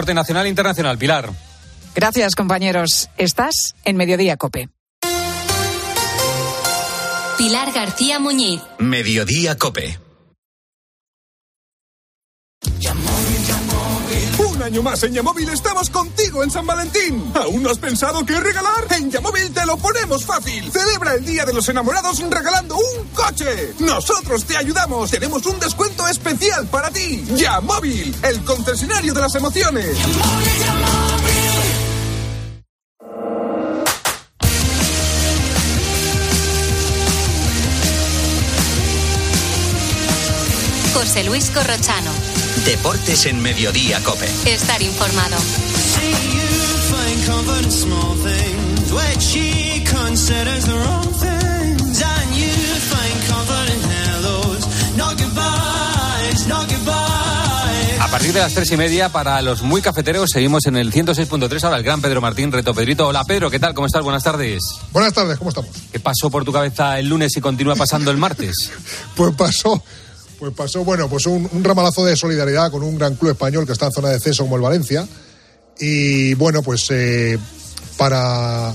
Deporte nacional e internacional, Pilar. Gracias, compañeros. Estás en Mediodía Cope. Pilar García Muñiz. Mediodía Cope. Año más en Yamóvil estamos contigo en San Valentín. ¿Aún no has pensado qué regalar? En Yamóvil te lo ponemos fácil. Celebra el Día de los Enamorados regalando un coche. Nosotros te ayudamos. Tenemos un descuento especial para ti. Yamóvil, el concesionario de las emociones. José Luis Corrochano. Deportes en Mediodía Cope. Estar informado. A partir de las tres y media, para los muy cafeteros, seguimos en el 106.3. Ahora el gran Pedro Martín, reto Pedrito. Hola Pedro, ¿qué tal? ¿Cómo estás? Buenas tardes. Buenas tardes, ¿cómo estamos? ¿Qué pasó por tu cabeza el lunes y continúa pasando el martes? pues pasó, pues pasó, bueno, pues un, un, ramalazo de solidaridad con un gran club español que está en zona de descenso como el Valencia. Y bueno, pues eh, para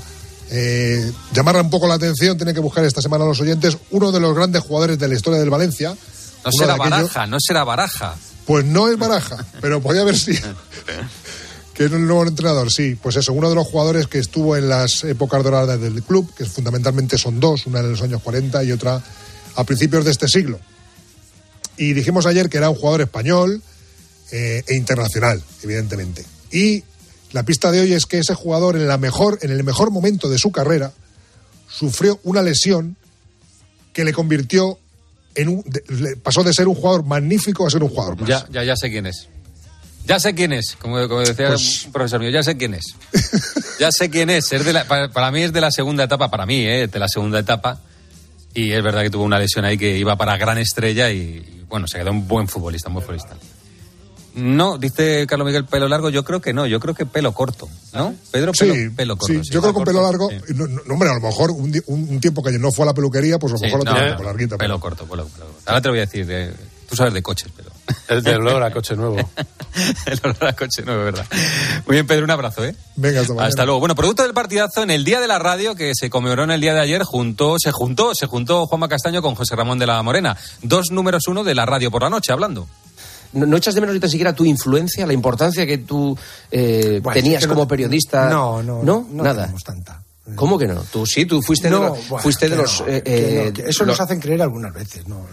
eh, llamarle un poco la atención, tiene que buscar esta semana a los oyentes uno de los grandes jugadores de la historia del Valencia. No será Baraja, no será Baraja. Pues no es Baraja, pero podía haber sido. que es el nuevo entrenador, sí. Pues eso, uno de los jugadores que estuvo en las épocas doradas del club, que fundamentalmente son dos, una en los años 40 y otra a principios de este siglo. Y dijimos ayer que era un jugador español eh, e internacional, evidentemente. Y la pista de hoy es que ese jugador en, la mejor, en el mejor momento de su carrera sufrió una lesión que le convirtió en un, de, pasó de ser un jugador magnífico a ser un jugador más. Ya, ya, ya sé quién es. Ya sé quién es, como, como decía pues... un profesor mío, ya sé quién es. ya sé quién es. es de la, para, para, mí es de la segunda etapa, para mí, eh, de la segunda etapa. Y es verdad que tuvo una lesión ahí que iba para gran estrella y, bueno, se quedó un buen futbolista, un buen futbolista. No, dice Carlos Miguel pelo largo, yo creo que no, yo creo que pelo corto, ¿no? Pedro, pelo, sí, pelo corto. Sí, sí yo creo que con pelo largo, sí. no, no, hombre, a lo mejor un, un, tiempo que no fue a la peluquería, pues a lo mejor lo no, tiene pelo larguito. Pelo corto, pelo, pelo corto. Ahora te lo voy a decir, eh, tú sabes de coches, pero... Es del olor a coche nuevo. el olor a coche nuevo, verdad. Muy bien, Pedro, un abrazo, ¿eh? Venga, hasta, hasta luego. Bueno, producto del partidazo, en el Día de la Radio, que se conmemoró en el día de ayer, junto, se juntó, se juntó Juanma Castaño con José Ramón de la Morena. Dos números uno de la radio por la noche, hablando. No, no, echas de menos ni tan siquiera tu influencia, la importancia que tú eh, bueno, tenías es que como no, periodista. No, no, no, no nada. tanta. ¿Cómo que no? Tú sí, tú fuiste no, de los, bueno, fuiste de los. Eh, eh, eso lo, nos hacen creer algunas veces, ¿no?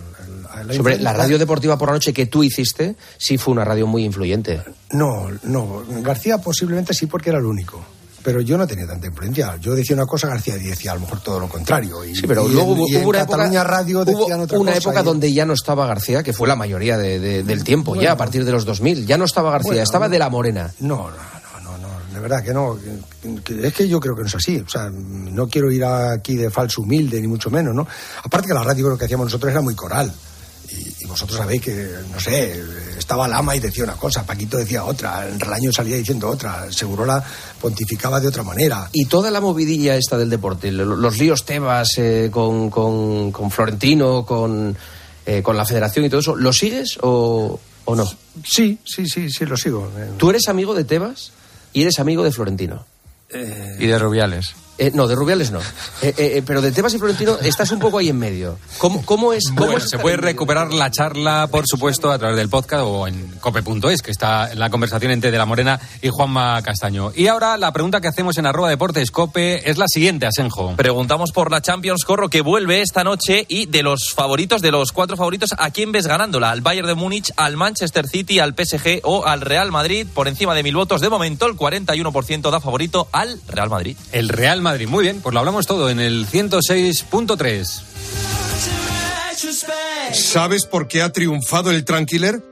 La sobre la radio deportiva por la noche que tú hiciste, sí fue una radio muy influyente. No, no. García posiblemente sí porque era el único pero yo no tenía tanta influencia. Yo decía una cosa, García decía a lo mejor todo lo contrario. Y, sí, pero y luego en, hubo, y en una Cataluña época, Radio decían hubo otra una cosa época y... donde ya no estaba García, que fue la mayoría de, de, del tiempo, bueno, ya a partir de los 2000. Ya no estaba García, bueno, estaba de la Morena. No, no, no, no, de verdad que no. Es que yo creo que no es así. O sea, no quiero ir aquí de falso humilde, ni mucho menos, ¿no? Aparte que la radio lo que hacíamos nosotros era muy coral. Vosotros sabéis que, no sé, estaba Lama y decía una cosa, Paquito decía otra, el Relaño salía diciendo otra, Segurola pontificaba de otra manera. Y toda la movidilla esta del deporte, los líos Tebas eh, con, con, con, Florentino, con, eh, con la federación y todo eso, ¿lo sigues o, o no? Sí, sí, sí, sí, lo sigo. ¿Tú eres amigo de Tebas y eres amigo de Florentino? Eh... Y de Rubiales. Eh, no, de Rubiales no. Eh, eh, pero de Tebas y Florentino estás un poco ahí en medio. ¿Cómo, cómo es? Cómo bueno, es se puede recuperar la charla, por supuesto, a través del podcast o en cope.es, que está en la conversación entre De la Morena y Juanma Castaño. Y ahora la pregunta que hacemos en arroba deportes cope es la siguiente, Asenjo. Preguntamos por la Champions Corro que vuelve esta noche y de los favoritos, de los cuatro favoritos, ¿a quién ves ganándola? ¿Al Bayern de Múnich, al Manchester City, al PSG o al Real Madrid? Por encima de mil votos, de momento el 41% da favorito al Real Madrid. El Real Madrid, muy bien, pues lo hablamos todo en el 106.3. ¿Sabes por qué ha triunfado el Tranquiler?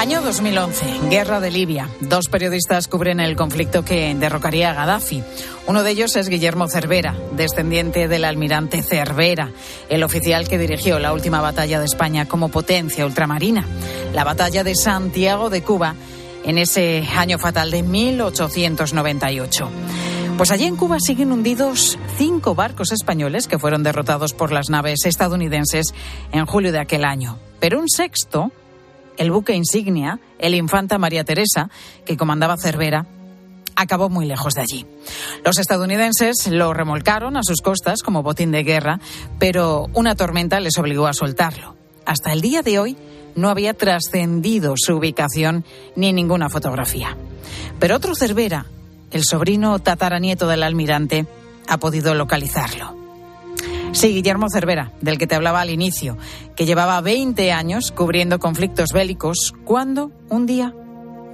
Año 2011, guerra de Libia. Dos periodistas cubren el conflicto que derrocaría a Gaddafi. Uno de ellos es Guillermo Cervera, descendiente del almirante Cervera, el oficial que dirigió la última batalla de España como potencia ultramarina, la batalla de Santiago de Cuba, en ese año fatal de 1898. Pues allí en Cuba siguen hundidos cinco barcos españoles que fueron derrotados por las naves estadounidenses en julio de aquel año. Pero un sexto, el buque insignia, el Infanta María Teresa, que comandaba Cervera, acabó muy lejos de allí. Los estadounidenses lo remolcaron a sus costas como botín de guerra, pero una tormenta les obligó a soltarlo. Hasta el día de hoy no había trascendido su ubicación ni ninguna fotografía. Pero otro Cervera, el sobrino tataranieto del almirante, ha podido localizarlo. Sí, Guillermo Cervera, del que te hablaba al inicio, que llevaba 20 años cubriendo conflictos bélicos, cuando un día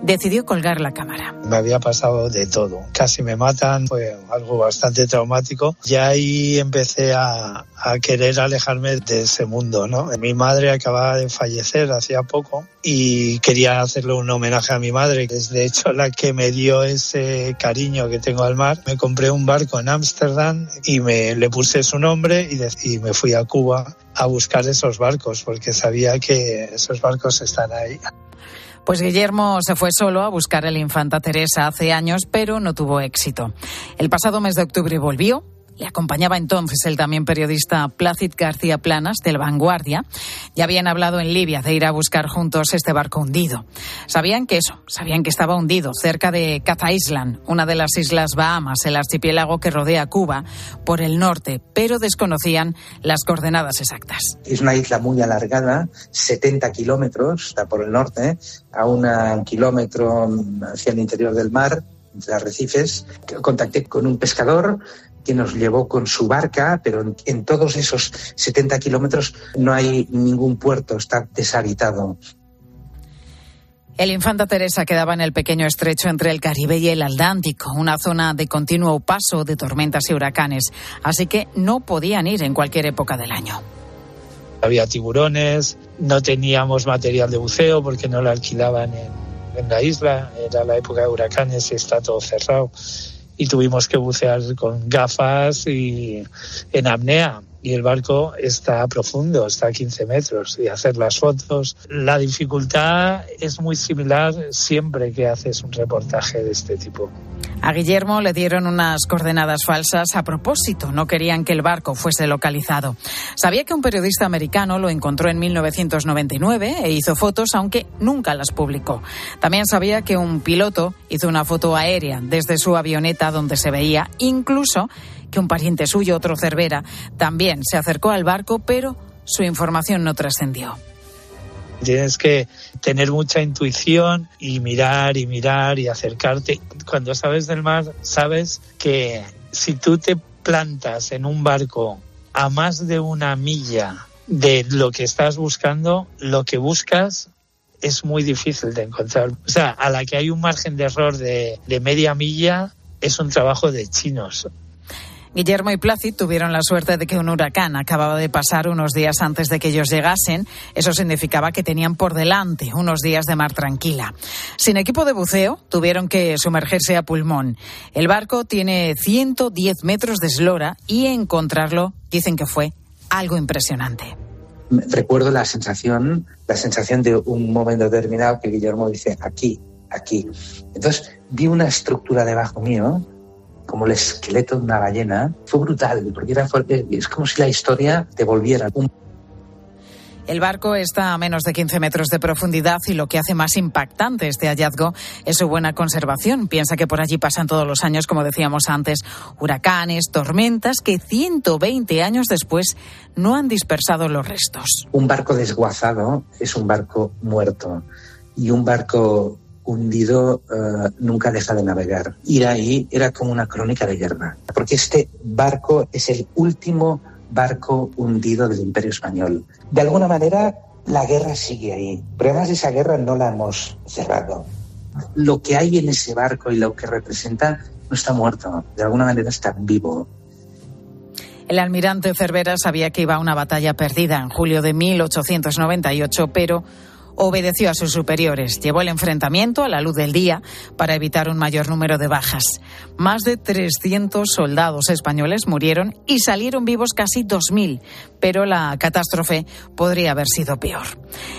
decidió colgar la cámara. Me había pasado de todo. Casi me matan, fue algo bastante traumático. Y ahí empecé a, a, querer alejarme de ese mundo, ¿no? Mi madre acababa de fallecer hacía poco y quería hacerle un homenaje a mi madre, que es de hecho la que me dio ese cariño que tengo al mar. Me compré un barco en Ámsterdam y me le puse su nombre y, de, y me fui a Cuba a buscar esos barcos porque sabía que esos barcos están ahí. Pues Guillermo se fue solo a buscar el Infanta Teresa hace años, pero no tuvo éxito. El pasado mes de octubre volvió. Le acompañaba entonces el también periodista Plácid García Planas, del Vanguardia. Ya habían hablado en Libia de ir a buscar juntos este barco hundido. Sabían que eso, sabían que estaba hundido cerca de Caza Island, una de las islas Bahamas, el archipiélago que rodea Cuba, por el norte, pero desconocían las coordenadas exactas. Es una isla muy alargada, 70 kilómetros, está por el norte, a un kilómetro hacia el interior del mar, entre arrecifes. Contacté con un pescador que nos llevó con su barca, pero en, en todos esos 70 kilómetros no hay ningún puerto, está deshabitado. El Infanta Teresa quedaba en el pequeño estrecho entre el Caribe y el Atlántico, una zona de continuo paso de tormentas y huracanes, así que no podían ir en cualquier época del año. Había tiburones, no teníamos material de buceo porque no lo alquilaban en, en la isla, era la época de huracanes y está todo cerrado y tuvimos que bucear con gafas y en apnea. Y el barco está profundo, está a 15 metros, y hacer las fotos. La dificultad es muy similar siempre que haces un reportaje de este tipo. A Guillermo le dieron unas coordenadas falsas a propósito. No querían que el barco fuese localizado. Sabía que un periodista americano lo encontró en 1999 e hizo fotos, aunque nunca las publicó. También sabía que un piloto hizo una foto aérea desde su avioneta donde se veía incluso que un pariente suyo, otro Cervera, también se acercó al barco, pero su información no trascendió. Tienes que tener mucha intuición y mirar y mirar y acercarte. Cuando sabes del mar, sabes que si tú te plantas en un barco a más de una milla de lo que estás buscando, lo que buscas es muy difícil de encontrar. O sea, a la que hay un margen de error de, de media milla, es un trabajo de chinos. Guillermo y Plácid tuvieron la suerte de que un huracán acababa de pasar unos días antes de que ellos llegasen. Eso significaba que tenían por delante unos días de mar tranquila. Sin equipo de buceo, tuvieron que sumergirse a pulmón. El barco tiene 110 metros de eslora y encontrarlo dicen que fue algo impresionante. Recuerdo la sensación, la sensación de un momento determinado que Guillermo dice aquí, aquí. Entonces vi una estructura debajo mío como el esqueleto de una ballena. Fue brutal, porque era, es como si la historia te volviera. Un... El barco está a menos de 15 metros de profundidad y lo que hace más impactante este hallazgo es su buena conservación. Piensa que por allí pasan todos los años, como decíamos antes, huracanes, tormentas que 120 años después no han dispersado los restos. Un barco desguazado es un barco muerto y un barco hundido uh, nunca deja de navegar. Ir ahí era como una crónica de guerra, porque este barco es el último barco hundido del Imperio Español. De alguna manera la guerra sigue ahí. Pero además esa guerra no la hemos cerrado. Lo que hay en ese barco y lo que representa no está muerto, de alguna manera está vivo. El almirante Cervera sabía que iba a una batalla perdida en julio de 1898, pero obedeció a sus superiores, llevó el enfrentamiento a la luz del día para evitar un mayor número de bajas. Más de 300 soldados españoles murieron y salieron vivos casi 2.000, pero la catástrofe podría haber sido peor.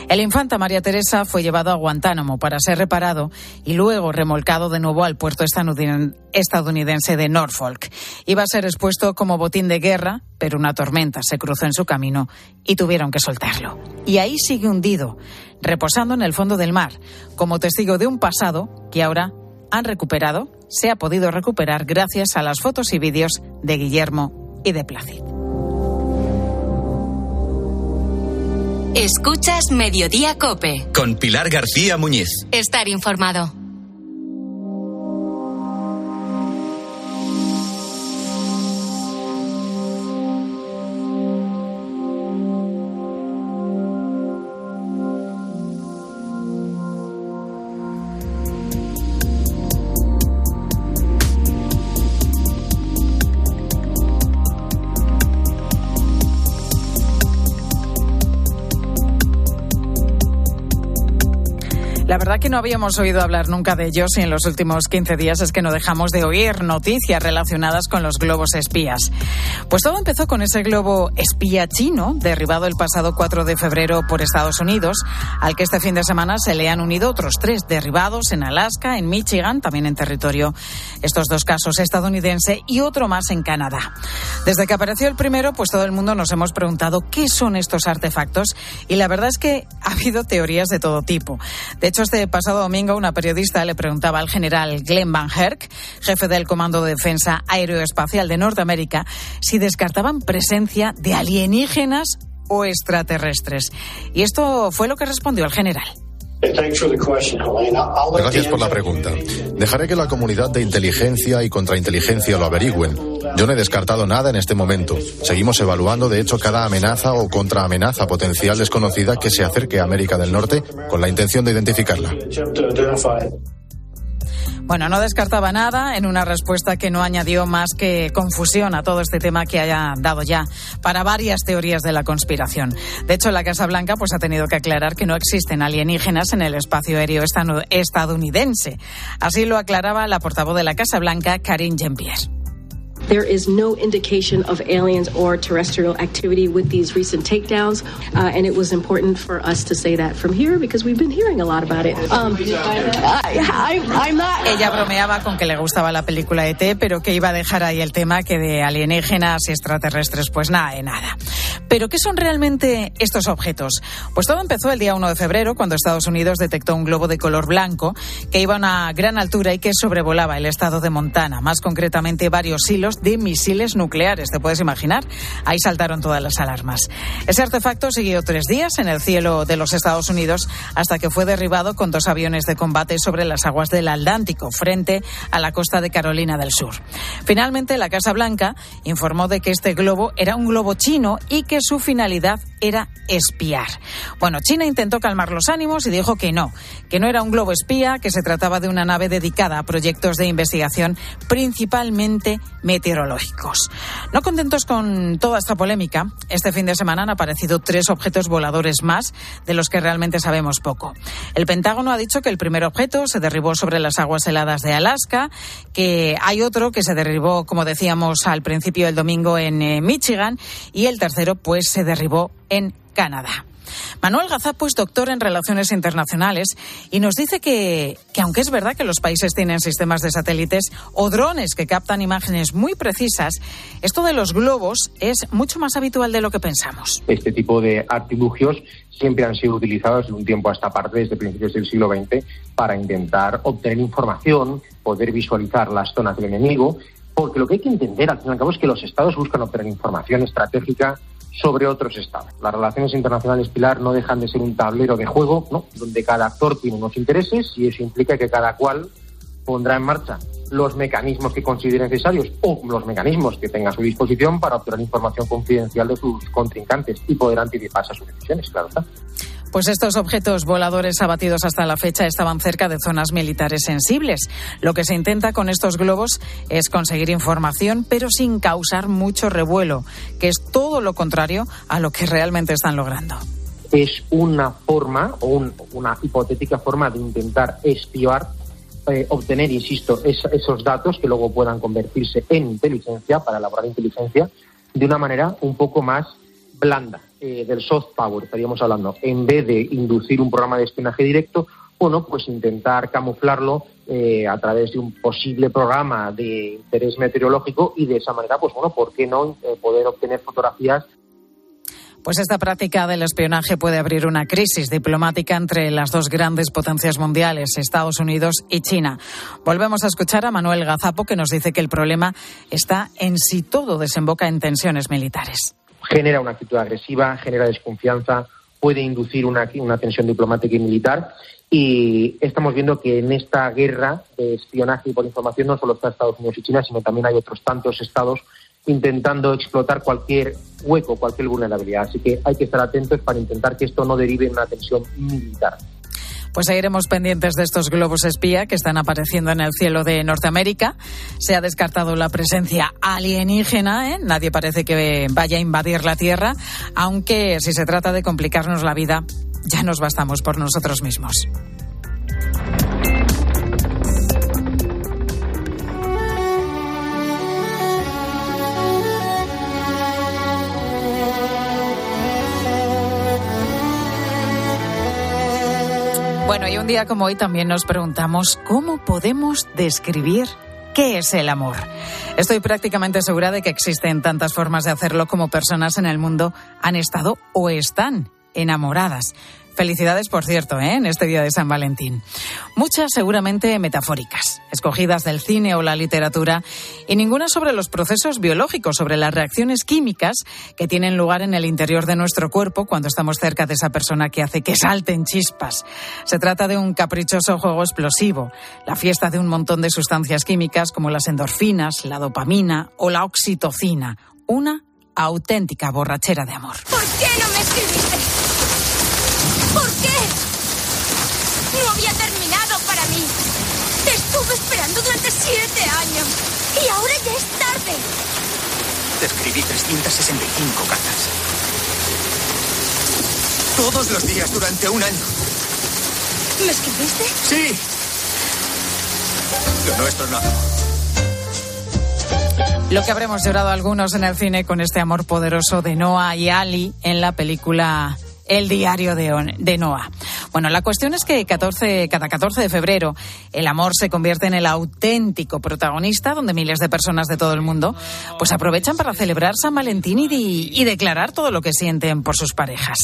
El infanta María Teresa fue llevado a Guantánamo para ser reparado y luego remolcado de nuevo al puerto estadounidense de Norfolk. Iba a ser expuesto como botín de guerra, pero una tormenta se cruzó en su camino y tuvieron que soltarlo. Y ahí sigue hundido reposando en el fondo del mar, como testigo de un pasado que ahora han recuperado, se ha podido recuperar gracias a las fotos y vídeos de Guillermo y de Placid. Escuchas Mediodía Cope. Con Pilar García Muñiz. Estar informado. Verdad que no habíamos oído hablar nunca de ellos y en los últimos 15 días es que no dejamos de oír noticias relacionadas con los globos espías. Pues todo empezó con ese globo espía chino, derribado el pasado 4 de febrero por Estados Unidos, al que este fin de semana se le han unido otros tres derribados en Alaska, en Michigan, también en territorio, estos dos casos estadounidense y otro más en Canadá. Desde que apareció el primero, pues todo el mundo nos hemos preguntado qué son estos artefactos y la verdad es que ha habido teorías de todo tipo. De hecho, este pasado domingo una periodista le preguntaba al general Glenn Van Herk, jefe del Comando de Defensa Aeroespacial de Norteamérica, si descartaban presencia de alienígenas o extraterrestres. Y esto fue lo que respondió el general. Gracias por la pregunta. Dejaré que la comunidad de inteligencia y contrainteligencia lo averigüen. Yo no he descartado nada en este momento. Seguimos evaluando, de hecho, cada amenaza o contraamenaza potencial desconocida que se acerque a América del Norte con la intención de identificarla. Bueno, no descartaba nada en una respuesta que no añadió más que confusión a todo este tema que haya dado ya para varias teorías de la conspiración. De hecho, la Casa Blanca pues ha tenido que aclarar que no existen alienígenas en el espacio aéreo estadounidense. Así lo aclaraba la portavoz de la Casa Blanca, Karine Jean-Pierre. There is no indication of aliens or terrestrial activity with these recent takedowns, uh, and it was important for us to say that from here because we've been hearing a lot about it. Um, I, I'm not... Ella bromeaba con que le gustaba la película ET, pero que iba a dejar ahí el tema que de alienígenas y extraterrestres, pues nada de nada. Pero ¿qué son realmente estos objetos? Pues todo empezó el día 1 de febrero, cuando Estados Unidos detectó un globo de color blanco que iba a una gran altura y que sobrevolaba el estado de Montana, más concretamente varios hilos de misiles nucleares, ¿te puedes imaginar? Ahí saltaron todas las alarmas. Ese artefacto siguió tres días en el cielo de los Estados Unidos hasta que fue derribado con dos aviones de combate sobre las aguas del Atlántico, frente a la costa de Carolina del Sur. Finalmente, la Casa Blanca informó de que este globo era un globo chino y que su finalidad era espiar. Bueno, China intentó calmar los ánimos y dijo que no, que no era un globo espía, que se trataba de una nave dedicada a proyectos de investigación principalmente meteorológicos. No contentos con toda esta polémica, este fin de semana han aparecido tres objetos voladores más de los que realmente sabemos poco. El Pentágono ha dicho que el primer objeto se derribó sobre las aguas heladas de Alaska, que hay otro que se derribó, como decíamos al principio del domingo, en eh, Michigan, y el tercero, pues, se derribó en Canadá. Manuel Gazapo es doctor en Relaciones Internacionales y nos dice que, que, aunque es verdad que los países tienen sistemas de satélites o drones que captan imágenes muy precisas, esto de los globos es mucho más habitual de lo que pensamos. Este tipo de artilugios siempre han sido utilizados de un tiempo a esta parte, desde principios del siglo XX, para intentar obtener información, poder visualizar las zonas del enemigo, porque lo que hay que entender al fin y al cabo es que los estados buscan obtener información estratégica sobre otros estados. Las relaciones internacionales, Pilar, no dejan de ser un tablero de juego, ¿no? donde cada actor tiene unos intereses y eso implica que cada cual pondrá en marcha los mecanismos que considere necesarios o los mecanismos que tenga a su disposición para obtener información confidencial de sus contrincantes y poder anticiparse a sus decisiones, claro está. Pues estos objetos voladores abatidos hasta la fecha estaban cerca de zonas militares sensibles. Lo que se intenta con estos globos es conseguir información, pero sin causar mucho revuelo, que es todo lo contrario a lo que realmente están logrando. Es una forma o una hipotética forma de intentar espiar eh, obtener, insisto, esos datos que luego puedan convertirse en inteligencia, para elaborar inteligencia, de una manera un poco más blanda, eh, del soft power, estaríamos hablando, en vez de inducir un programa de espionaje directo, bueno, pues intentar camuflarlo eh, a través de un posible programa de interés meteorológico y de esa manera, pues bueno, ¿por qué no poder obtener fotografías pues esta práctica del espionaje puede abrir una crisis diplomática entre las dos grandes potencias mundiales, Estados Unidos y China. Volvemos a escuchar a Manuel Gazapo que nos dice que el problema está en si todo desemboca en tensiones militares. Genera una actitud agresiva, genera desconfianza, puede inducir una, una tensión diplomática y militar. Y estamos viendo que en esta guerra de espionaje y por información no solo está Estados Unidos y China, sino también hay otros tantos estados intentando explotar cualquier hueco, cualquier vulnerabilidad. Así que hay que estar atentos para intentar que esto no derive en una tensión militar. Pues seguiremos pendientes de estos globos espía que están apareciendo en el cielo de Norteamérica. Se ha descartado la presencia alienígena, ¿eh? nadie parece que vaya a invadir la Tierra, aunque si se trata de complicarnos la vida, ya nos bastamos por nosotros mismos. Bueno, y un día como hoy también nos preguntamos cómo podemos describir ¿Qué es el amor? Estoy prácticamente segura de que existen tantas formas de hacerlo como personas en el mundo han estado o están enamoradas. Felicidades, por cierto, ¿eh? en este día de San Valentín. Muchas seguramente metafóricas, escogidas del cine o la literatura, y ninguna sobre los procesos biológicos, sobre las reacciones químicas que tienen lugar en el interior de nuestro cuerpo cuando estamos cerca de esa persona que hace que salten chispas. Se trata de un caprichoso juego explosivo, la fiesta de un montón de sustancias químicas como las endorfinas, la dopamina o la oxitocina. Una auténtica borrachera de amor. ¿Por qué no me escribiste? ¿Por qué? No había terminado para mí. Te estuve esperando durante siete años. Y ahora ya es tarde. Te escribí 365 cartas. Todos los días durante un año. ¿Me escribiste? Sí. Lo nuestro no. Lo que habremos llorado algunos en el cine con este amor poderoso de Noah y Ali en la película el diario de, de Noah. Bueno, la cuestión es que 14, cada 14 de febrero el amor se convierte en el auténtico protagonista, donde miles de personas de todo el mundo pues aprovechan para celebrar San Valentín y, y declarar todo lo que sienten por sus parejas.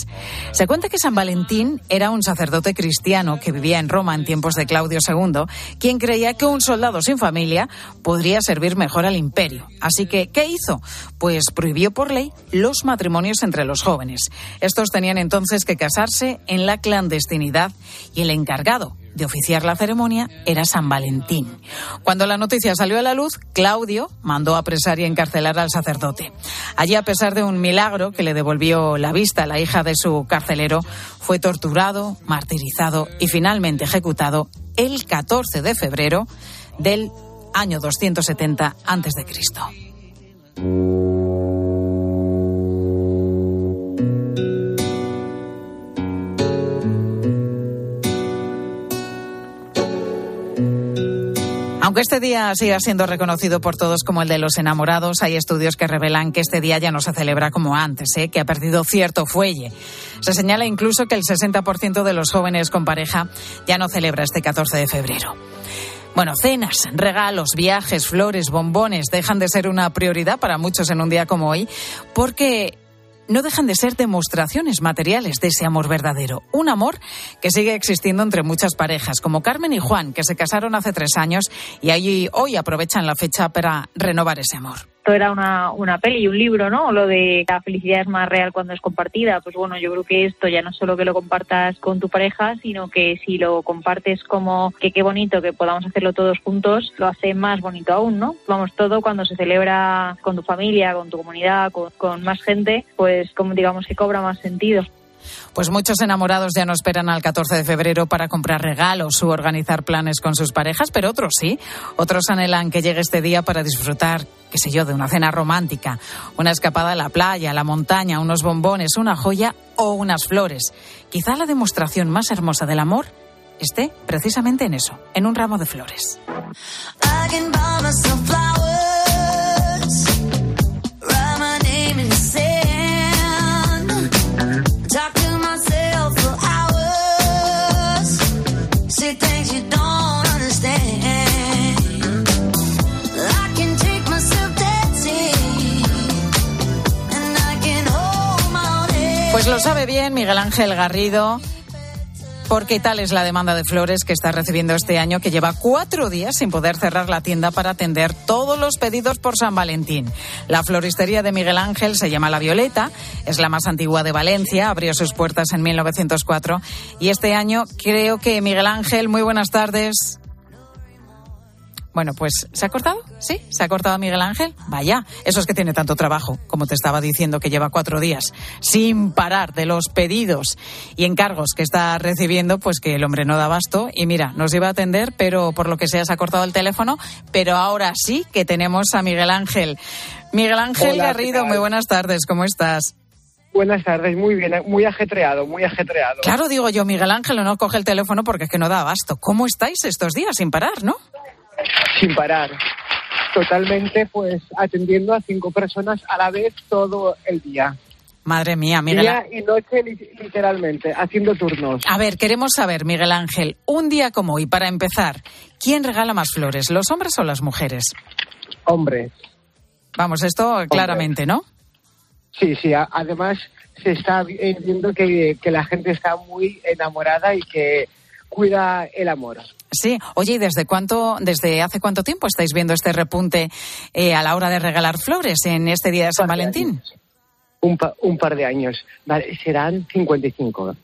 Se cuenta que San Valentín era un sacerdote cristiano que vivía en Roma en tiempos de Claudio II, quien creía que un soldado sin familia podría servir mejor al imperio. Así que, ¿qué hizo? Pues prohibió por ley los matrimonios entre los jóvenes. Estos tenían entonces que casarse en la clandestinidad y el encargado de oficiar la ceremonia era San Valentín. Cuando la noticia salió a la luz, Claudio mandó apresar y encarcelar al sacerdote. Allí, a pesar de un milagro que le devolvió la vista a la hija de su carcelero, fue torturado, martirizado y finalmente ejecutado el 14 de febrero del año 270 a.C. Aunque este día siga siendo reconocido por todos como el de los enamorados, hay estudios que revelan que este día ya no se celebra como antes, ¿eh? que ha perdido cierto fuelle. Se señala incluso que el 60% de los jóvenes con pareja ya no celebra este 14 de febrero. Bueno, cenas, regalos, viajes, flores, bombones dejan de ser una prioridad para muchos en un día como hoy porque no dejan de ser demostraciones materiales de ese amor verdadero. Un amor que sigue existiendo entre muchas parejas, como Carmen y Juan, que se casaron hace tres años y allí hoy aprovechan la fecha para renovar ese amor esto era una, una peli un libro, ¿no? Lo de la felicidad es más real cuando es compartida. Pues bueno, yo creo que esto ya no solo que lo compartas con tu pareja, sino que si lo compartes como que qué bonito que podamos hacerlo todos juntos, lo hace más bonito aún, ¿no? Vamos, todo cuando se celebra con tu familia, con tu comunidad, con, con más gente, pues como digamos que cobra más sentido. Pues muchos enamorados ya no esperan al 14 de febrero para comprar regalos u organizar planes con sus parejas, pero otros sí. Otros anhelan que llegue este día para disfrutar, qué sé yo, de una cena romántica, una escapada a la playa, a la montaña, unos bombones, una joya o unas flores. Quizá la demostración más hermosa del amor esté precisamente en eso, en un ramo de flores. Pues lo sabe bien Miguel Ángel Garrido, porque tal es la demanda de flores que está recibiendo este año, que lleva cuatro días sin poder cerrar la tienda para atender todos los pedidos por San Valentín. La floristería de Miguel Ángel se llama La Violeta, es la más antigua de Valencia, abrió sus puertas en 1904 y este año creo que Miguel Ángel, muy buenas tardes. Bueno, pues ¿se ha cortado? ¿Sí? ¿Se ha cortado Miguel Ángel? Vaya, eso es que tiene tanto trabajo, como te estaba diciendo, que lleva cuatro días sin parar de los pedidos y encargos que está recibiendo, pues que el hombre no da abasto. Y mira, nos iba a atender, pero por lo que sea se ha cortado el teléfono. Pero ahora sí que tenemos a Miguel Ángel. Miguel Ángel Garrido, muy buenas tardes, ¿cómo estás? Buenas tardes, muy bien, muy ajetreado, muy ajetreado. Claro, digo yo, Miguel Ángel no coge el teléfono porque es que no da abasto. ¿Cómo estáis estos días sin parar, no? Sin parar. Totalmente, pues atendiendo a cinco personas a la vez todo el día. Madre mía, Miguel. Día y noche, literalmente, haciendo turnos. A ver, queremos saber, Miguel Ángel, un día como hoy, para empezar, ¿quién regala más flores, los hombres o las mujeres? Hombres. Vamos, esto claramente, ¿no? Sí, sí. Además, se está viendo que, que la gente está muy enamorada y que cuida el amor. Sí, oye, ¿y desde cuánto, desde hace cuánto tiempo estáis viendo este repunte eh, a la hora de regalar flores en este día de San Valentín? un, un, par de años. Vale, serán 55.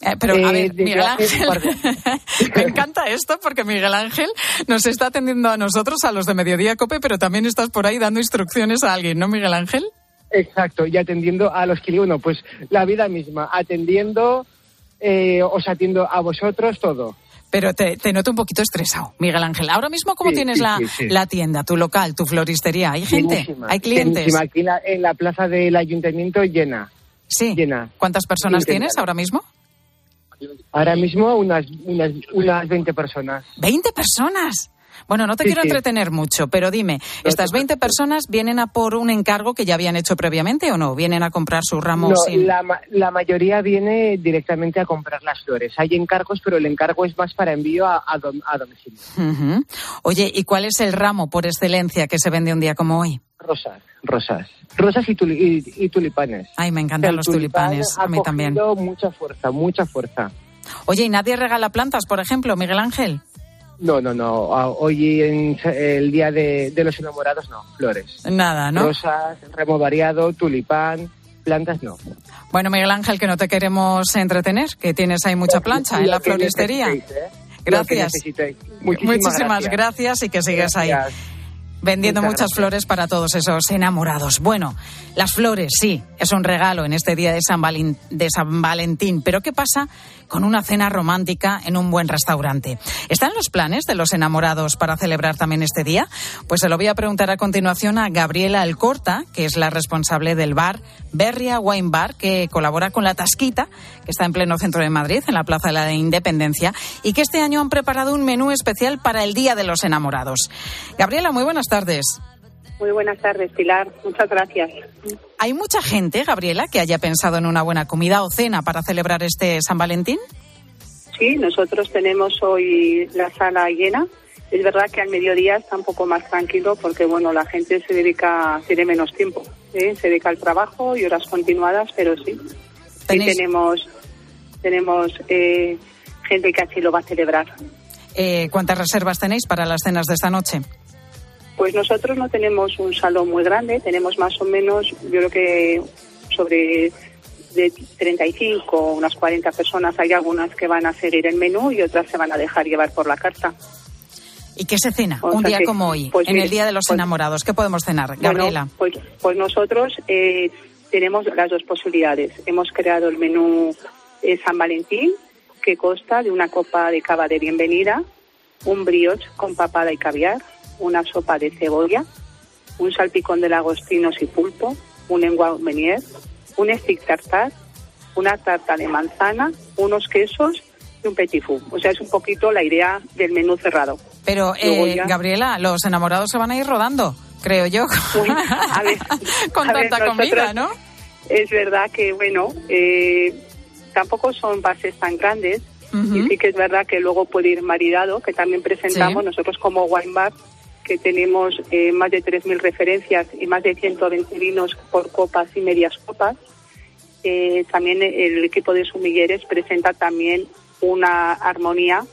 Eh, pero, a ver, Miguel Ángel, me encanta esto porque Miguel Ángel nos está atendiendo a nosotros, a los de Mediodía Cope, pero también estás por ahí dando instrucciones a alguien, ¿no, Miguel Ángel? Exacto, y atendiendo a los que uno, pues la vida misma, atendiendo, eh, os atiendo a vosotros, todo. Pero te, noto un poquito estresado, Miguel Ángel. Ahora mismo, ¿cómo tienes la, la, tienda, tu local, tu floristería? ¿Hay gente? ¿Hay clientes? Aquí en la plaza del ayuntamiento llena. Sí. Llena. ¿Cuántas personas tienes ahora mismo? Ahora mismo unas, unas, unas 20 personas. ¿20 personas? Bueno, no te quiero entretener mucho, pero dime, ¿estas 20 personas vienen a por un encargo que ya habían hecho previamente o no? ¿Vienen a comprar sus ramos? No, la, mayoría viene directamente a comprar las flores. Hay encargos, pero el encargo es más para envío a, domicilio. Oye, ¿y cuál es el ramo por excelencia que se vende un día como hoy? Rosas, rosas. Rosas y, tulipanes. Ay, me encantan los tulipanes. A mí también. mucha fuerza, mucha fuerza. Oye, ¿y nadie regala plantas, por ejemplo, Miguel Ángel? No, no, no. Hoy en el día de, los enamorados no, flores. Nada, ¿no? Rosas, remo variado, tulipán, plantas no. Bueno, Miguel Ángel, que no te queremos entretener, que tienes ahí mucha plancha en la floristería. ¿eh? Gracias. Muchísimas, gracias. y que sigas ahí vendiendo muchas flores para todos esos enamorados. Bueno, las flores, sí, es un regalo en este día de San, de San Valentín, pero ¿qué pasa con una cena romántica en un buen restaurante? ¿Están los planes de los enamorados para celebrar también este día? Pues se lo voy a preguntar a continuación a Gabriela Alcorta, que es la responsable del bar Berria Wine Bar, que colabora con La Tasquita, que está en pleno centro de Madrid, en la Plaza de la Independencia, y que este año han preparado un menú especial para el Día de los Enamorados. Gabriela, muy buenas tardes. Muy buenas tardes, Pilar. Muchas gracias. ¿Hay mucha gente, Gabriela, que haya pensado en una buena comida o cena para celebrar este San Valentín? Sí, nosotros tenemos hoy la sala llena. Es verdad que al mediodía está un poco más tranquilo porque, bueno, la gente se dedica, tiene menos tiempo. ¿eh? Se dedica al trabajo y horas continuadas, pero sí. Sí tenemos, tenemos eh, gente que así lo va a celebrar. Eh, ¿Cuántas reservas tenéis para las cenas de esta noche? Pues nosotros no tenemos un salón muy grande, tenemos más o menos, yo creo que sobre de 35, unas 40 personas. Hay algunas que van a seguir el menú y otras se van a dejar llevar por la carta. ¿Y qué se cena un día como hoy, pues en el Día de los pues Enamorados? ¿Qué podemos cenar, Gabriela? pues, pues nosotros eh, tenemos las dos posibilidades. Hemos creado el menú eh, San Valentín, que consta de una copa de cava de bienvenida, un brioche con papada y caviar, una sopa de cebolla, un salpicón de lagostinos y pulpo, un lenguado menier, un stick tartar, una tarta de manzana, unos quesos y un petit four. O sea, es un poquito la idea del menú cerrado. Pero, eh, ya- Gabriela, los enamorados se van a ir rodando, creo yo, a ver, con a ver, tanta comida, ¿no? Es verdad que, bueno, eh, tampoco son bases tan grandes y sí que es verdad que luego puede ir maridado, que también presentamos Sí. nosotros como Wine Bar, que tenemos eh, más de 3.000 referencias y más de 120 vinos por copas y medias copas. Eh, también el equipo de sumilleres presenta también una armonía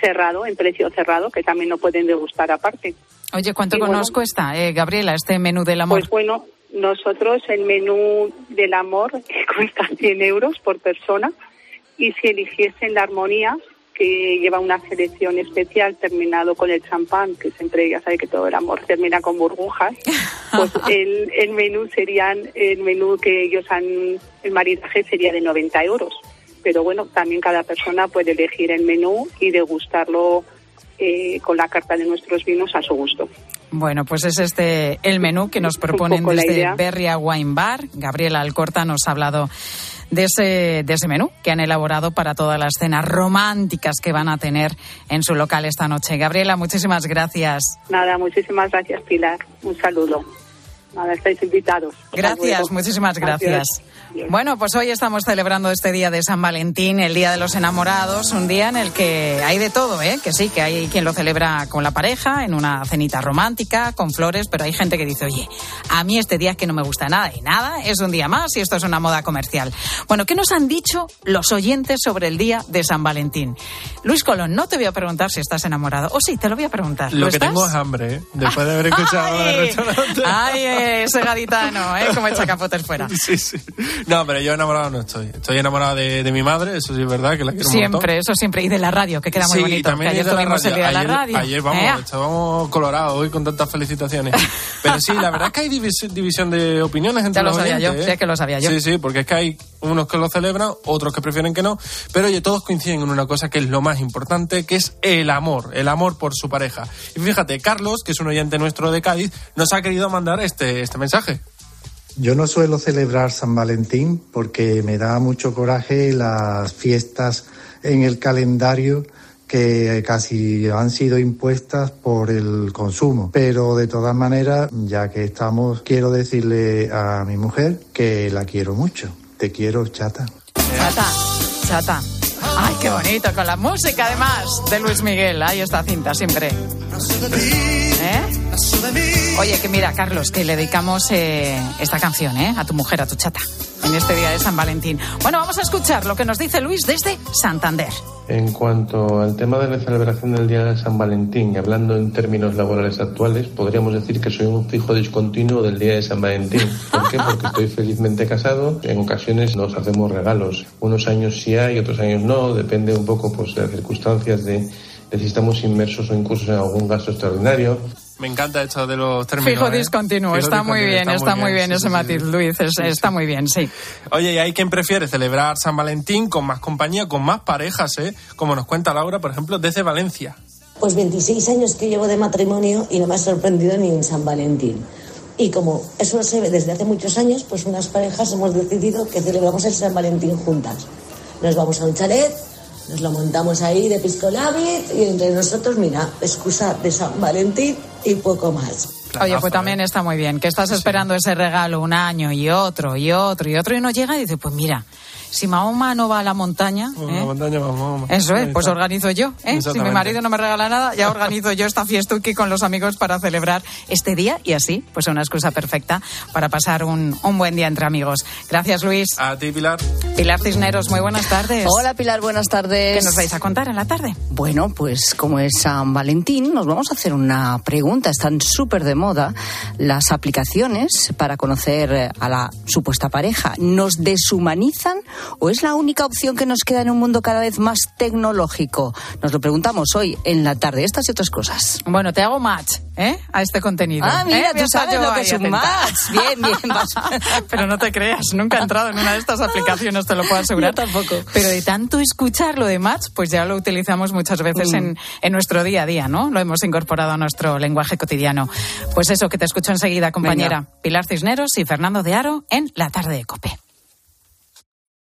cerrado, en precio cerrado, que también no pueden degustar aparte. Oye, ¿cuánto bueno, nos cuesta, eh, Gabriela, este menú del amor? Pues bueno, nosotros el menú del amor cuesta 100 euros por persona y si eligiesen la armonía, que lleva una selección especial terminado con el champán, que siempre ya sabe que todo el amor termina con burbujas, pues el, el menú serían, el menú que ellos han, el maridaje sería de 90 euros. Pero bueno, también cada persona puede elegir el menú y degustarlo eh, con la carta de nuestros vinos a su gusto. Bueno, pues es este el menú que nos proponen desde. Berria Wine Bar. Gabriela Alcorta nos ha hablado de ese, de ese menú que han elaborado para todas las cenas románticas que van a tener en su local esta noche. Gabriela, muchísimas gracias. Nada, muchísimas gracias, Pilar. Un saludo. Nada, estáis invitados. Gracias, muchísimas gracias. Bueno, pues hoy estamos celebrando este día de San Valentín, el Día de los Enamorados, un día en el que hay de todo, ¿eh? Que sí, que hay quien lo celebra con la pareja, en una cenita romántica, con flores, pero hay gente que dice, oye, a mí este día es que no me gusta nada y nada, es un día más y esto es una moda comercial. Bueno, ¿qué nos han dicho los oyentes sobre el Día de San Valentín? Luis Colón, no te voy a preguntar si estás enamorado, o sí, te lo voy a preguntar. Lo ¿Lo que estás? tengo es hambre, ¿eh? Después de haber escuchado Ay, restaurante. ay, eh, ese gaditano, ¿eh? Como echa capotes fuera. Sí, sí. No, pero yo enamorado no estoy. Estoy enamorado de, de mi madre, eso sí es verdad, que la quiero un. Siempre, eso siempre. Y de la radio, que queda muy sí, bonito. y también que ayer de la tuvimos el día de la Ayer- radio. Ayer vamos, estábamos colorados hoy con tantas felicitaciones. Pero sí, la verdad es que hay divis- división de opiniones entre Ya lo sabía yo, sí, ¿eh? es que lo sabía yo. Sí, sí, porque es que hay unos que lo celebran, otros que prefieren que no. Pero oye, todos coinciden en una cosa que es lo más importante, que es el amor, el amor por su pareja. Y fíjate, Carlos, que es un oyente nuestro de Cádiz, nos ha querido mandar este, este mensaje. Yo no suelo celebrar San Valentín porque me da mucho coraje las fiestas en el calendario que casi han sido impuestas por el consumo. Pero de todas maneras, ya que estamos, quiero decirle a mi mujer que la quiero mucho. Te quiero, chata. Chata, chata. Ay, qué bonito, con la música además de Luis Miguel. Ahí está cinta siempre. ¿Eh? Oye, que mira, Carlos, que le dedicamos eh, esta canción, ¿eh? A tu mujer, a tu chata, en este día de San Valentín. Bueno, vamos a escuchar lo que nos dice Luis desde Santander. En cuanto al tema de la celebración del Día de San Valentín, hablando en términos laborales actuales, podríamos decir que soy un fijo discontinuo del Día de San Valentín. ¿Por qué? Porque estoy felizmente casado. En ocasiones nos hacemos regalos. Unos años sí hay, otros años no. Depende un poco pues, de las circunstancias de, de si estamos inmersos o incluso en algún gasto extraordinario. Me encanta esto de los términos. Fijo ¿eh? discontinuo, Fijo está muy discontinuo, bien, está muy bien sí, ese sí, sí. matiz, Luis, es- está muy bien, sí. Oye, y hay quien prefiere celebrar San Valentín con más compañía, con más parejas, ¿eh? Como nos cuenta Laura, por ejemplo, desde Valencia. Pues 26 años que llevo de matrimonio y no me ha sorprendido ni un San Valentín. Y como eso se ve desde hace muchos años, pues unas parejas hemos decidido que celebramos el San Valentín juntas. Nos vamos a un chalet, nos lo montamos ahí de pisco labit y entre nosotros, mira, excusa de San Valentín y poco más. Oye, pues también está muy bien, que estás esperando ese regalo un año y otro y otro y otro y no llega y dices, pues mira, si Mahoma no va a la montaña, Bueno, ¿eh? la montaña. Eso es, pues organizo yo. ¿eh? Si mi marido no me regala nada, ya organizo yo esta fiestuki con los amigos para celebrar este día y así, pues una excusa perfecta para pasar un, un buen día entre amigos. Gracias, Luis. A ti, Pilar. Pilar Cisneros, muy buenas tardes. Hola Pilar, buenas tardes. ¿Qué nos vais a contar en la tarde? Bueno, pues como es San Valentín, nos vamos a hacer una pregunta. Están súper de moda las aplicaciones para conocer a la supuesta pareja. ¿Nos deshumanizan ¿O es la única opción que nos queda en un mundo cada vez más tecnológico? Nos lo preguntamos hoy en la tarde. Estas y otras cosas. Bueno, te hago match ¿eh? a este contenido. Ah, mira, ¿eh? tú sabes lo que es un match. Bien, bien. Vas. Pero no te creas, nunca he entrado en una de estas aplicaciones, te lo puedo asegurar. Yo tampoco. Pero de tanto escuchar lo de match, pues ya lo utilizamos muchas veces en, en nuestro día a día, ¿no? Lo hemos incorporado a nuestro lenguaje cotidiano. Pues eso, que te escucho enseguida, compañera. Pilar Cisneros y Fernando de Aro en La Tarde de Cope.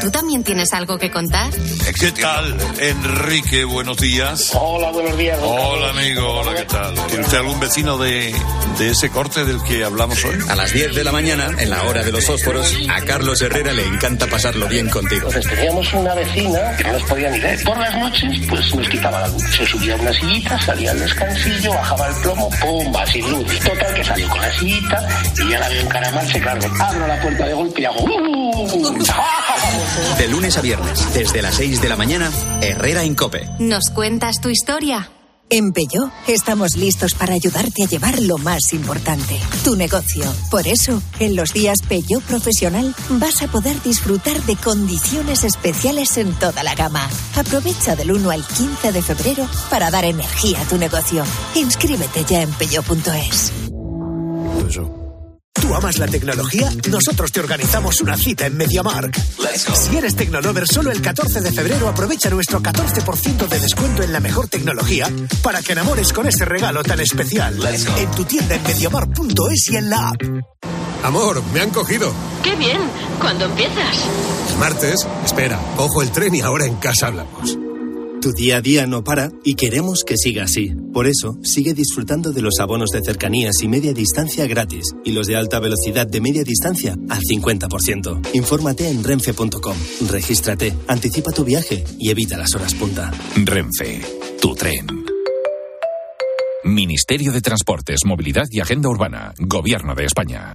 ¿tú también tienes algo que contar? ¿Qué tal, Enrique? Buenos días. Hola, buenos días. Hola, amigo. Hola, ¿qué tal? ¿Tiene usted algún vecino de, de ese corte del que hablamos hoy? A las 10 de la mañana, en la hora de los fósforos, a Carlos Herrera le encanta pasarlo bien contigo. Entonces teníamos una vecina que no nos podía ni ver. Por las noches, pues nos quitaba la luz. Se subía a una sillita, salía al descansillo, bajaba el plomo, ¡pumba! Sin luz. Total, que salió con la sillita y ya la veo encaramarse, claro. Abro la puerta de golpe y hago... ¡Uh! De lunes a viernes, desde las 6 de la mañana, Herrera en Cope. ¿Nos cuentas tu historia? En Peugeot estamos listos para ayudarte a llevar lo más importante, tu negocio. Por eso, en los días Peugeot Profesional vas a poder disfrutar de condiciones especiales en toda la gama. Aprovecha del 1 al 15 de febrero para dar energía a tu negocio. Inscríbete ya en peugeot.es. ¿Tú amas la tecnología? Nosotros te organizamos una cita en MediaMark. Si eres Tecnolover, solo el 14 de febrero aprovecha nuestro 14% de descuento en la mejor tecnología para que enamores con ese regalo tan especial. En tu tienda en MediaMark.es y en la app. Amor, me han cogido. ¡Qué bien! ¿Cuándo empiezas? El martes, espera, cojo el tren y ahora en casa hablamos. Tu día a día no para y queremos que siga así. Por eso, sigue disfrutando de los abonos de cercanías y media distancia gratis y los de alta velocidad de media distancia al 50%. Infórmate en renfe.com, regístrate, anticipa tu viaje y evita las horas punta. Renfe, tu tren. Ministerio de Transportes, Movilidad y Agenda Urbana, Gobierno de España.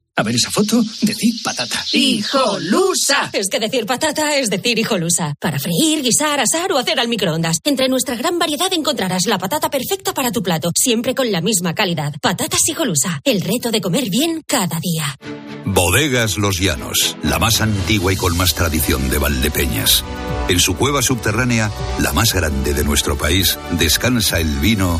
A ver esa foto, decir patata. ¡Hijolusa! Es que decir patata es decir hijolusa. Para freír, guisar, asar o hacer al microondas. Entre nuestra gran variedad encontrarás la patata perfecta para tu plato, siempre con la misma calidad. Patatas hijolusa. El reto de comer bien cada día. Bodegas Los Llanos, la más antigua y con más tradición de Valdepeñas. En su cueva subterránea, la más grande de nuestro país, descansa el vino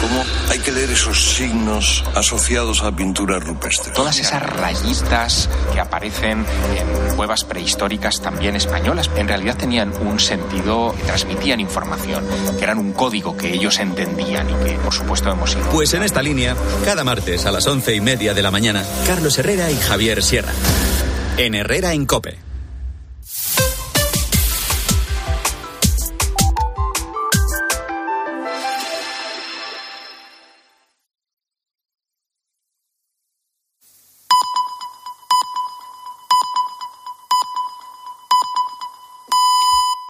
¿Cómo hay que leer esos signos asociados a pinturas rupestres? Todas esas rayitas que aparecen en cuevas prehistóricas también españolas, en realidad tenían un sentido, transmitían información, que eran un código que ellos entendían y que, por supuesto, hemos ido. Pues en esta línea, cada martes a las once y media de la mañana, Carlos Herrera y Javier Sierra. En Herrera en Cope.